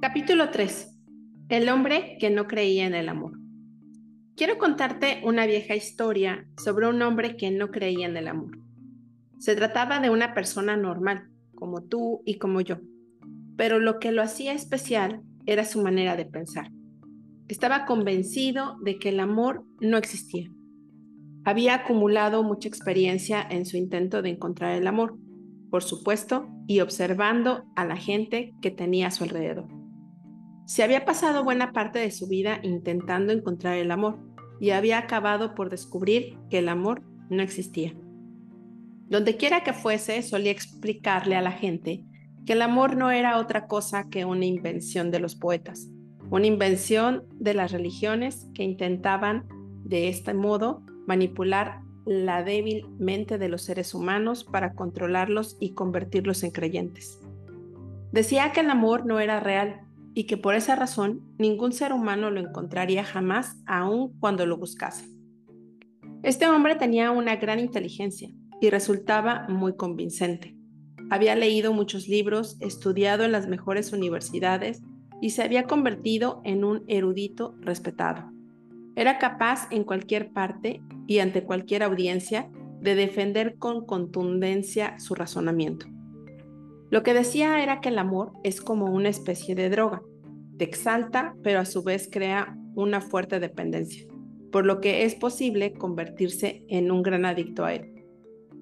Capítulo 3. El hombre que no creía en el amor. Quiero contarte una vieja historia sobre un hombre que no creía en el amor. Se trataba de una persona normal, como tú y como yo, pero lo que lo hacía especial era su manera de pensar. Estaba convencido de que el amor no existía. Había acumulado mucha experiencia en su intento de encontrar el amor, por supuesto, y observando a la gente que tenía a su alrededor. Se había pasado buena parte de su vida intentando encontrar el amor y había acabado por descubrir que el amor no existía. Donde quiera que fuese, solía explicarle a la gente que el amor no era otra cosa que una invención de los poetas, una invención de las religiones que intentaban de este modo manipular la débil mente de los seres humanos para controlarlos y convertirlos en creyentes. Decía que el amor no era real y que por esa razón ningún ser humano lo encontraría jamás aun cuando lo buscase. Este hombre tenía una gran inteligencia y resultaba muy convincente. Había leído muchos libros, estudiado en las mejores universidades y se había convertido en un erudito respetado. Era capaz en cualquier parte y ante cualquier audiencia de defender con contundencia su razonamiento. Lo que decía era que el amor es como una especie de droga. Te exalta, pero a su vez crea una fuerte dependencia, por lo que es posible convertirse en un gran adicto a él.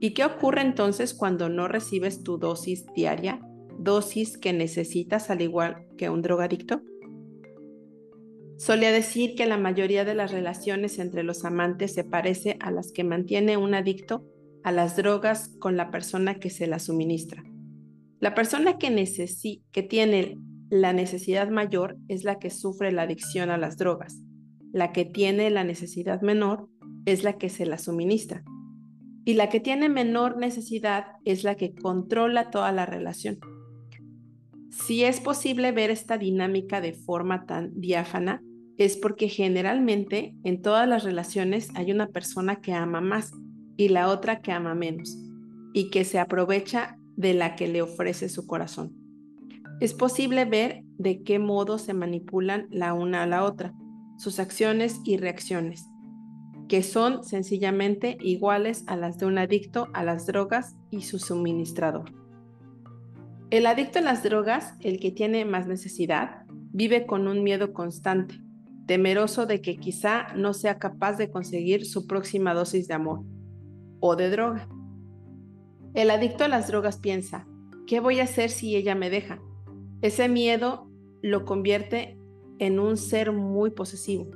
¿Y qué ocurre entonces cuando no recibes tu dosis diaria, dosis que necesitas al igual que un drogadicto? Solía decir que la mayoría de las relaciones entre los amantes se parece a las que mantiene un adicto a las drogas con la persona que se las suministra. La persona que, que tiene la necesidad mayor es la que sufre la adicción a las drogas. La que tiene la necesidad menor es la que se la suministra. Y la que tiene menor necesidad es la que controla toda la relación. Si es posible ver esta dinámica de forma tan diáfana, es porque generalmente en todas las relaciones hay una persona que ama más y la otra que ama menos y que se aprovecha de la que le ofrece su corazón. Es posible ver de qué modo se manipulan la una a la otra, sus acciones y reacciones, que son sencillamente iguales a las de un adicto a las drogas y su suministrador. El adicto a las drogas, el que tiene más necesidad, vive con un miedo constante, temeroso de que quizá no sea capaz de conseguir su próxima dosis de amor o de droga. El adicto a las drogas piensa, ¿qué voy a hacer si ella me deja? Ese miedo lo convierte en un ser muy posesivo.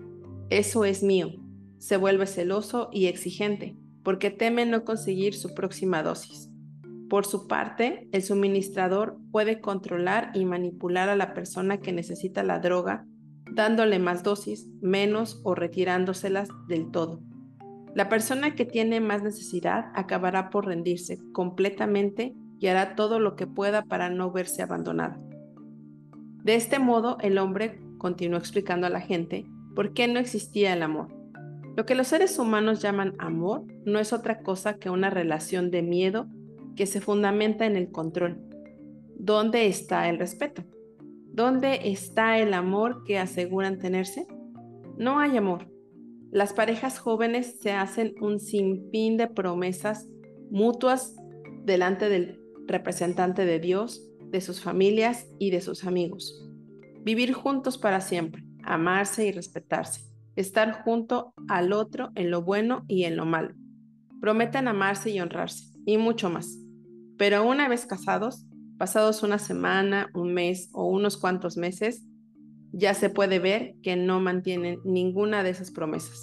Eso es mío. Se vuelve celoso y exigente porque teme no conseguir su próxima dosis. Por su parte, el suministrador puede controlar y manipular a la persona que necesita la droga, dándole más dosis, menos o retirándoselas del todo. La persona que tiene más necesidad acabará por rendirse completamente y hará todo lo que pueda para no verse abandonada. De este modo, el hombre continuó explicando a la gente por qué no existía el amor. Lo que los seres humanos llaman amor no es otra cosa que una relación de miedo que se fundamenta en el control. ¿Dónde está el respeto? ¿Dónde está el amor que aseguran tenerse? No hay amor. Las parejas jóvenes se hacen un sinfín de promesas mutuas delante del representante de Dios, de sus familias y de sus amigos. Vivir juntos para siempre, amarse y respetarse, estar junto al otro en lo bueno y en lo malo. Prometen amarse y honrarse, y mucho más. Pero una vez casados, pasados una semana, un mes o unos cuantos meses, ya se puede ver que no mantienen ninguna de esas promesas.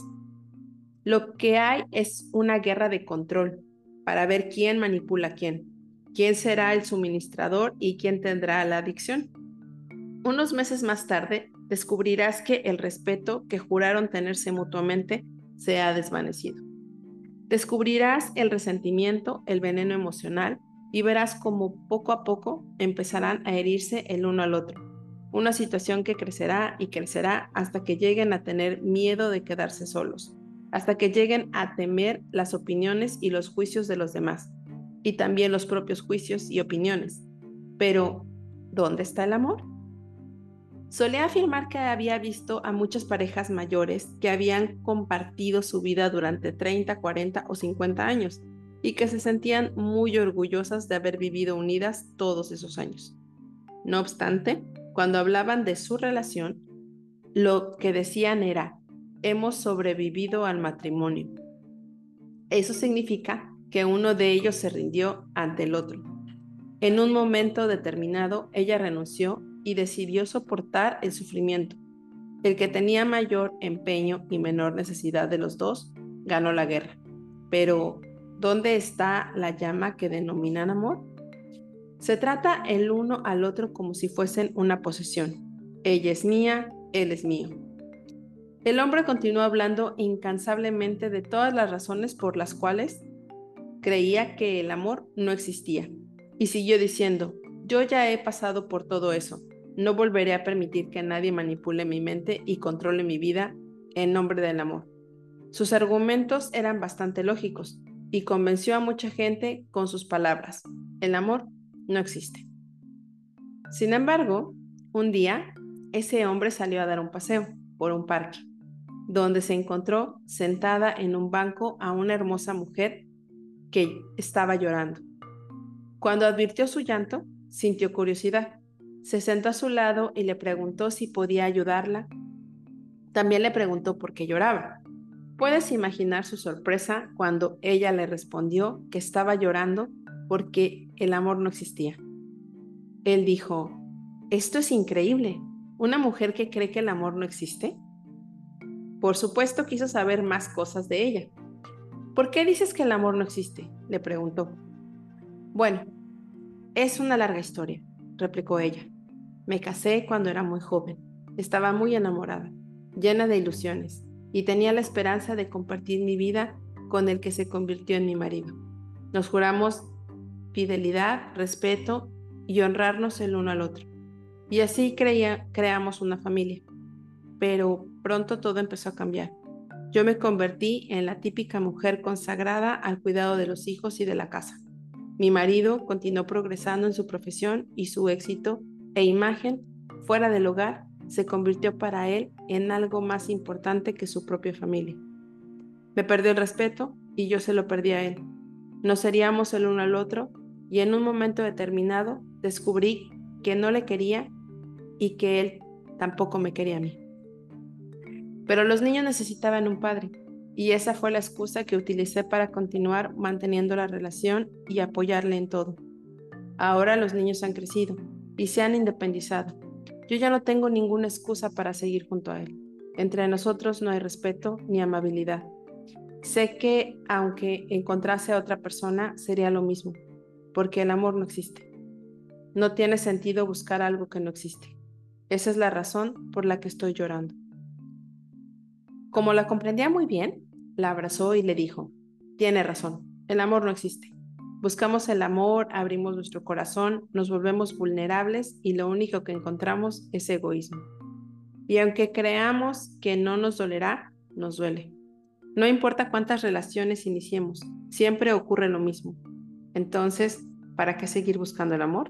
Lo que hay es una guerra de control para ver quién manipula a quién, quién será el suministrador y quién tendrá la adicción. Unos meses más tarde descubrirás que el respeto que juraron tenerse mutuamente se ha desvanecido. Descubrirás el resentimiento, el veneno emocional y verás cómo poco a poco empezarán a herirse el uno al otro una situación que crecerá y crecerá hasta que lleguen a tener miedo de quedarse solos, hasta que lleguen a temer las opiniones y los juicios de los demás, y también los propios juicios y opiniones. Pero, ¿dónde está el amor? Solía afirmar que había visto a muchas parejas mayores que habían compartido su vida durante 30, 40 o 50 años y que se sentían muy orgullosas de haber vivido unidas todos esos años. No obstante, cuando hablaban de su relación, lo que decían era, hemos sobrevivido al matrimonio. Eso significa que uno de ellos se rindió ante el otro. En un momento determinado, ella renunció y decidió soportar el sufrimiento. El que tenía mayor empeño y menor necesidad de los dos ganó la guerra. Pero, ¿dónde está la llama que denominan amor? Se trata el uno al otro como si fuesen una posesión. Ella es mía, él es mío. El hombre continuó hablando incansablemente de todas las razones por las cuales creía que el amor no existía. Y siguió diciendo, yo ya he pasado por todo eso. No volveré a permitir que nadie manipule mi mente y controle mi vida en nombre del amor. Sus argumentos eran bastante lógicos y convenció a mucha gente con sus palabras. El amor no existe. Sin embargo, un día, ese hombre salió a dar un paseo por un parque, donde se encontró sentada en un banco a una hermosa mujer que estaba llorando. Cuando advirtió su llanto, sintió curiosidad. Se sentó a su lado y le preguntó si podía ayudarla. También le preguntó por qué lloraba. Puedes imaginar su sorpresa cuando ella le respondió que estaba llorando porque el amor no existía. Él dijo, esto es increíble. ¿Una mujer que cree que el amor no existe? Por supuesto quiso saber más cosas de ella. ¿Por qué dices que el amor no existe? le preguntó. Bueno, es una larga historia, replicó ella. Me casé cuando era muy joven. Estaba muy enamorada, llena de ilusiones, y tenía la esperanza de compartir mi vida con el que se convirtió en mi marido. Nos juramos fidelidad, respeto y honrarnos el uno al otro. Y así creía, creamos una familia. Pero pronto todo empezó a cambiar. Yo me convertí en la típica mujer consagrada al cuidado de los hijos y de la casa. Mi marido continuó progresando en su profesión y su éxito e imagen fuera del hogar se convirtió para él en algo más importante que su propia familia. Me perdió el respeto y yo se lo perdí a él. No seríamos el uno al otro y en un momento determinado descubrí que no le quería y que él tampoco me quería a mí. Pero los niños necesitaban un padre y esa fue la excusa que utilicé para continuar manteniendo la relación y apoyarle en todo. Ahora los niños han crecido y se han independizado. Yo ya no tengo ninguna excusa para seguir junto a él. Entre nosotros no hay respeto ni amabilidad. Sé que aunque encontrase a otra persona sería lo mismo, porque el amor no existe. No tiene sentido buscar algo que no existe. Esa es la razón por la que estoy llorando. Como la comprendía muy bien, la abrazó y le dijo, tiene razón, el amor no existe. Buscamos el amor, abrimos nuestro corazón, nos volvemos vulnerables y lo único que encontramos es egoísmo. Y aunque creamos que no nos dolerá, nos duele. No importa cuántas relaciones iniciemos, siempre ocurre lo mismo. Entonces, ¿para qué seguir buscando el amor?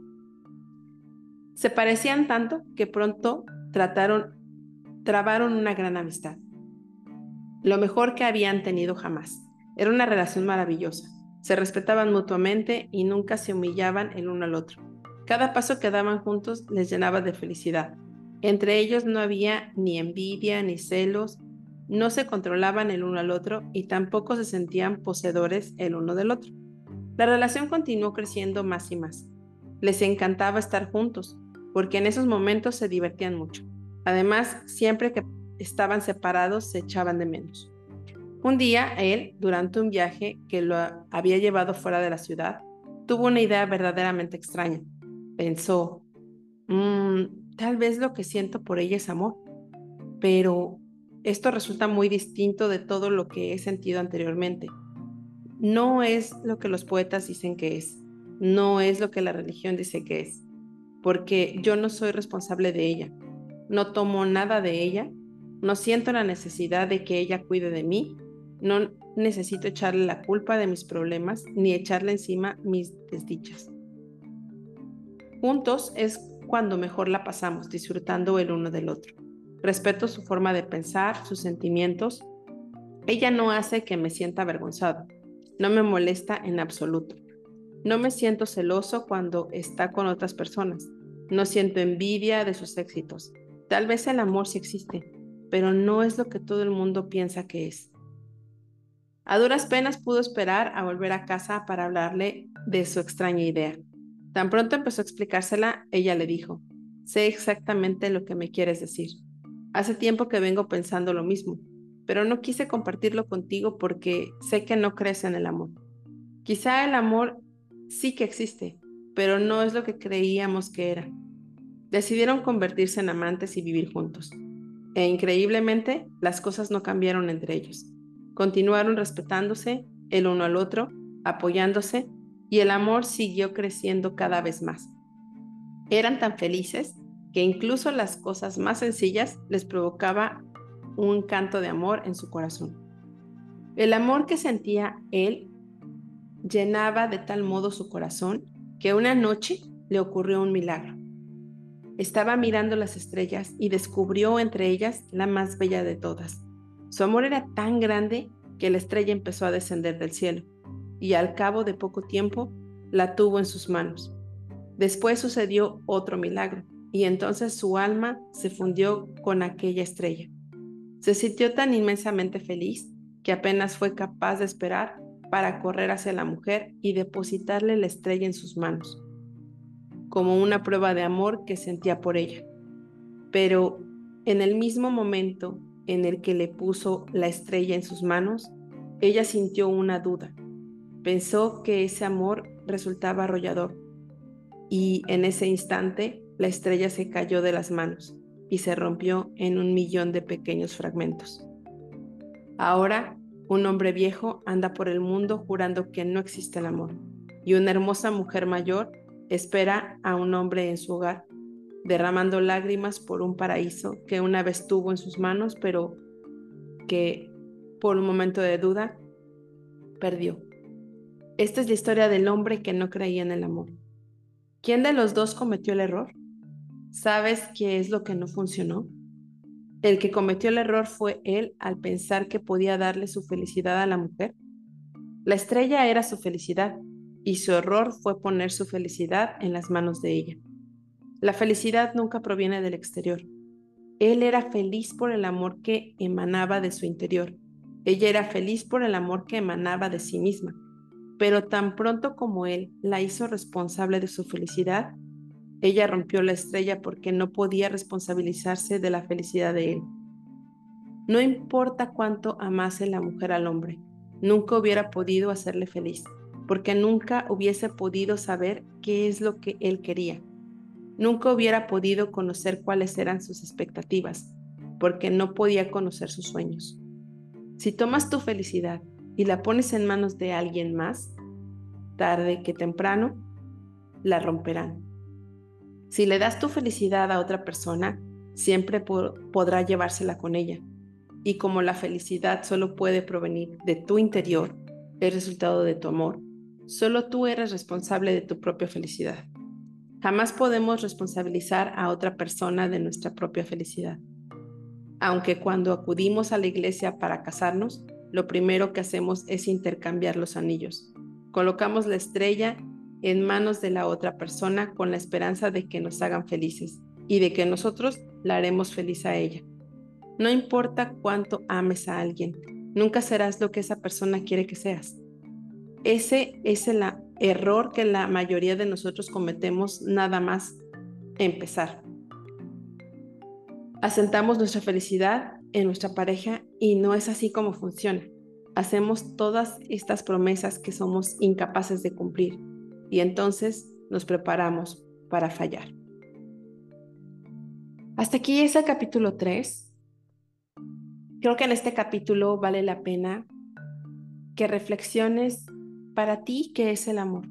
Se parecían tanto que pronto trataron, trabaron una gran amistad. Lo mejor que habían tenido jamás. Era una relación maravillosa. Se respetaban mutuamente y nunca se humillaban el uno al otro. Cada paso que daban juntos les llenaba de felicidad. Entre ellos no había ni envidia ni celos, no se controlaban el uno al otro y tampoco se sentían poseedores el uno del otro. La relación continuó creciendo más y más. Les encantaba estar juntos, porque en esos momentos se divertían mucho. Además, siempre que estaban separados se echaban de menos. Un día, él, durante un viaje que lo había llevado fuera de la ciudad, tuvo una idea verdaderamente extraña. Pensó, mm, tal vez lo que siento por ella es amor, pero esto resulta muy distinto de todo lo que he sentido anteriormente no es lo que los poetas dicen que es, no es lo que la religión dice que es, porque yo no soy responsable de ella, no tomo nada de ella, no siento la necesidad de que ella cuide de mí, no necesito echarle la culpa de mis problemas ni echarle encima mis desdichas. Juntos es cuando mejor la pasamos, disfrutando el uno del otro. Respeto su forma de pensar, sus sentimientos. Ella no hace que me sienta avergonzado. No me molesta en absoluto. No me siento celoso cuando está con otras personas. No siento envidia de sus éxitos. Tal vez el amor sí existe, pero no es lo que todo el mundo piensa que es. A duras penas pudo esperar a volver a casa para hablarle de su extraña idea. Tan pronto empezó a explicársela, ella le dijo, sé exactamente lo que me quieres decir. Hace tiempo que vengo pensando lo mismo, pero no quise compartirlo contigo porque sé que no crees en el amor. Quizá el amor sí que existe, pero no es lo que creíamos que era. Decidieron convertirse en amantes y vivir juntos. E increíblemente, las cosas no cambiaron entre ellos. Continuaron respetándose el uno al otro, apoyándose y el amor siguió creciendo cada vez más. Eran tan felices que incluso las cosas más sencillas les provocaba un canto de amor en su corazón. El amor que sentía él llenaba de tal modo su corazón que una noche le ocurrió un milagro. Estaba mirando las estrellas y descubrió entre ellas la más bella de todas. Su amor era tan grande que la estrella empezó a descender del cielo y al cabo de poco tiempo la tuvo en sus manos. Después sucedió otro milagro y entonces su alma se fundió con aquella estrella. Se sintió tan inmensamente feliz que apenas fue capaz de esperar para correr hacia la mujer y depositarle la estrella en sus manos, como una prueba de amor que sentía por ella. Pero en el mismo momento en el que le puso la estrella en sus manos, ella sintió una duda. Pensó que ese amor resultaba arrollador y en ese instante la estrella se cayó de las manos y se rompió en un millón de pequeños fragmentos. Ahora, un hombre viejo anda por el mundo jurando que no existe el amor y una hermosa mujer mayor espera a un hombre en su hogar, derramando lágrimas por un paraíso que una vez tuvo en sus manos, pero que por un momento de duda perdió. Esta es la historia del hombre que no creía en el amor. ¿Quién de los dos cometió el error? ¿Sabes qué es lo que no funcionó? El que cometió el error fue él al pensar que podía darle su felicidad a la mujer. La estrella era su felicidad y su error fue poner su felicidad en las manos de ella. La felicidad nunca proviene del exterior. Él era feliz por el amor que emanaba de su interior. Ella era feliz por el amor que emanaba de sí misma pero tan pronto como él la hizo responsable de su felicidad, ella rompió la estrella porque no podía responsabilizarse de la felicidad de él. No importa cuánto amase la mujer al hombre, nunca hubiera podido hacerle feliz, porque nunca hubiese podido saber qué es lo que él quería. Nunca hubiera podido conocer cuáles eran sus expectativas, porque no podía conocer sus sueños. Si tomas tu felicidad y la pones en manos de alguien más, tarde que temprano, la romperán. Si le das tu felicidad a otra persona, siempre podrá llevársela con ella. Y como la felicidad solo puede provenir de tu interior, el resultado de tu amor, solo tú eres responsable de tu propia felicidad. Jamás podemos responsabilizar a otra persona de nuestra propia felicidad. Aunque cuando acudimos a la iglesia para casarnos, lo primero que hacemos es intercambiar los anillos. Colocamos la estrella en manos de la otra persona con la esperanza de que nos hagan felices y de que nosotros la haremos feliz a ella. No importa cuánto ames a alguien, nunca serás lo que esa persona quiere que seas. Ese es el error que la mayoría de nosotros cometemos nada más empezar. Asentamos nuestra felicidad en nuestra pareja y no es así como funciona. Hacemos todas estas promesas que somos incapaces de cumplir y entonces nos preparamos para fallar. Hasta aquí es el capítulo 3. Creo que en este capítulo vale la pena que reflexiones para ti qué es el amor.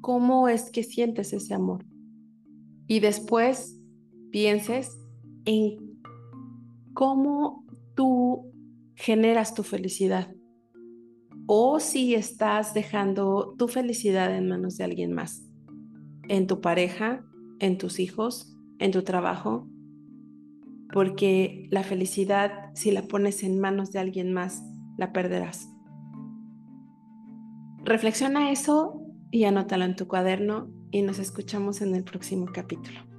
¿Cómo es que sientes ese amor? Y después pienses en cómo tú generas tu felicidad o si estás dejando tu felicidad en manos de alguien más, en tu pareja, en tus hijos, en tu trabajo, porque la felicidad, si la pones en manos de alguien más, la perderás. Reflexiona eso y anótalo en tu cuaderno y nos escuchamos en el próximo capítulo.